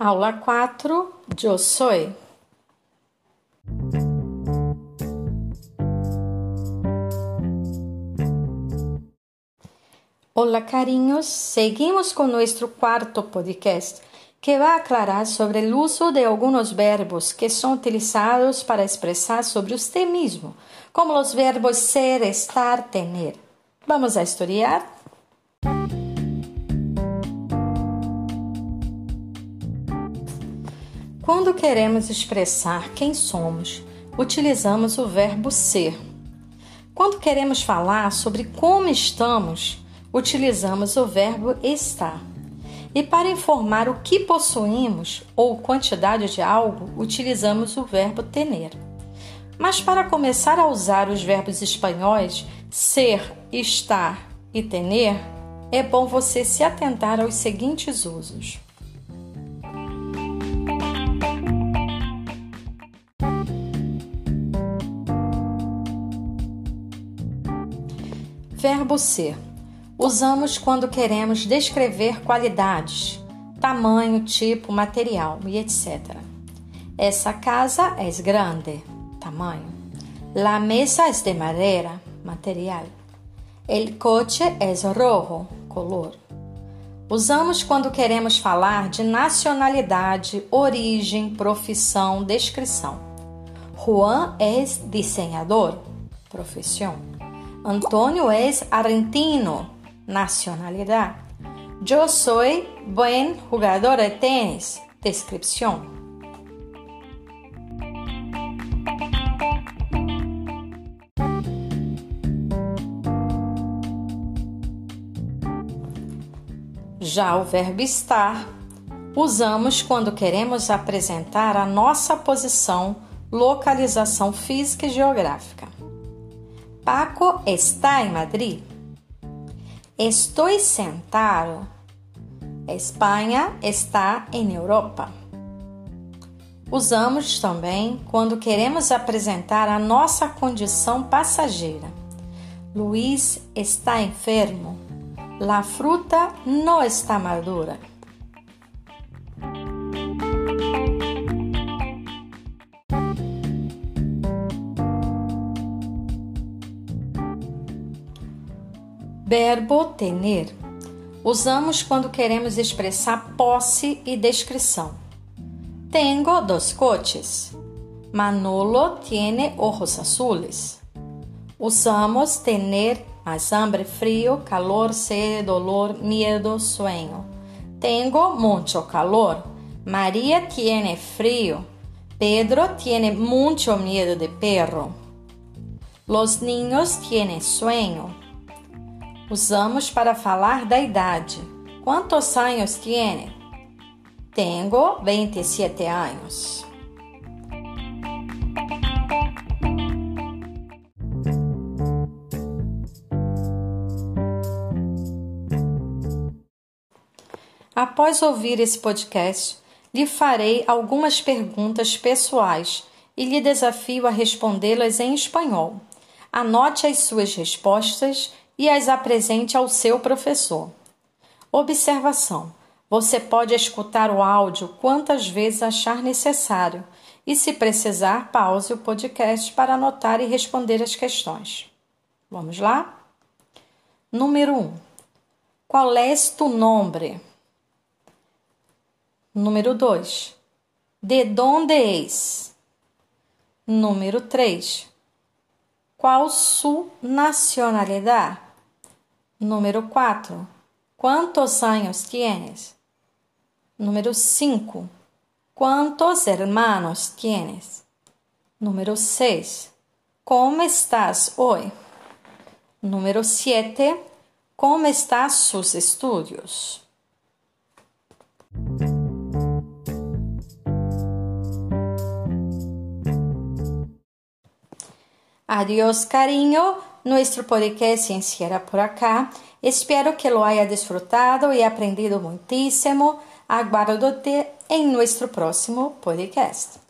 Aula 4, Yo soy. Hola cariños, seguimos con nuestro cuarto podcast que va a aclarar sobre el uso de algunos verbos que son utilizados para expresar sobre usted mismo, como los verbos ser, estar, tener. Vamos a estudiar? Quando queremos expressar quem somos, utilizamos o verbo ser. Quando queremos falar sobre como estamos, utilizamos o verbo estar. E para informar o que possuímos ou quantidade de algo, utilizamos o verbo tener. Mas para começar a usar os verbos espanhóis ser, estar e tener, é bom você se atentar aos seguintes usos. Verbo ser. Usamos quando queremos descrever qualidades, tamanho, tipo, material e etc. Essa casa é grande, tamanho. La mesa é de madeira, material. El coche é rojo, color. Usamos quando queremos falar de nacionalidade, origem, profissão, descrição. Juan é desenhador, profissão. Antonio es argentino, nacionalidad. Yo soy buen jugador de tenis, descripción. Já o verbo estar usamos quando queremos apresentar a nossa posição, localização física e geográfica. Paco está em Madrid. Estou sentado. Espanha está em Europa. Usamos também quando queremos apresentar a nossa condição passageira. Luiz está enfermo. La fruta não está madura. Verbo tener. Usamos quando queremos expressar posse e descrição. Tengo dos coches. Manolo tiene ojos azules. Usamos tener mais hambre, frio, calor, sede, dolor, miedo, sueño. Tengo mucho calor. María tiene frío. Pedro tiene mucho miedo de perro. Los niños tienen sueño. Usamos para falar da idade. Quantos anos tiene? Tengo 27 anos. Após ouvir esse podcast, lhe farei algumas perguntas pessoais e lhe desafio a respondê-las em espanhol. Anote as suas respostas e as apresente ao seu professor. Observação: você pode escutar o áudio quantas vezes achar necessário e, se precisar, pause o podcast para anotar e responder as questões. Vamos lá? Número 1. Um, qual é tu nombre? Número 2. De donde és? Número 3. Qual sua nacionalidade? Número 4. ¿Cuántos años tienes? Número 5. ¿Cuántos hermanos tienes? Número 6. ¿Cómo estás hoy? Número 7. ¿Cómo están sus estudios? Adiós, cariño. Nuestro podcast encierra por acá. Espero que lo haya disfrutado y aprendido muchísimo. Aguardo-te en nuestro próximo podcast.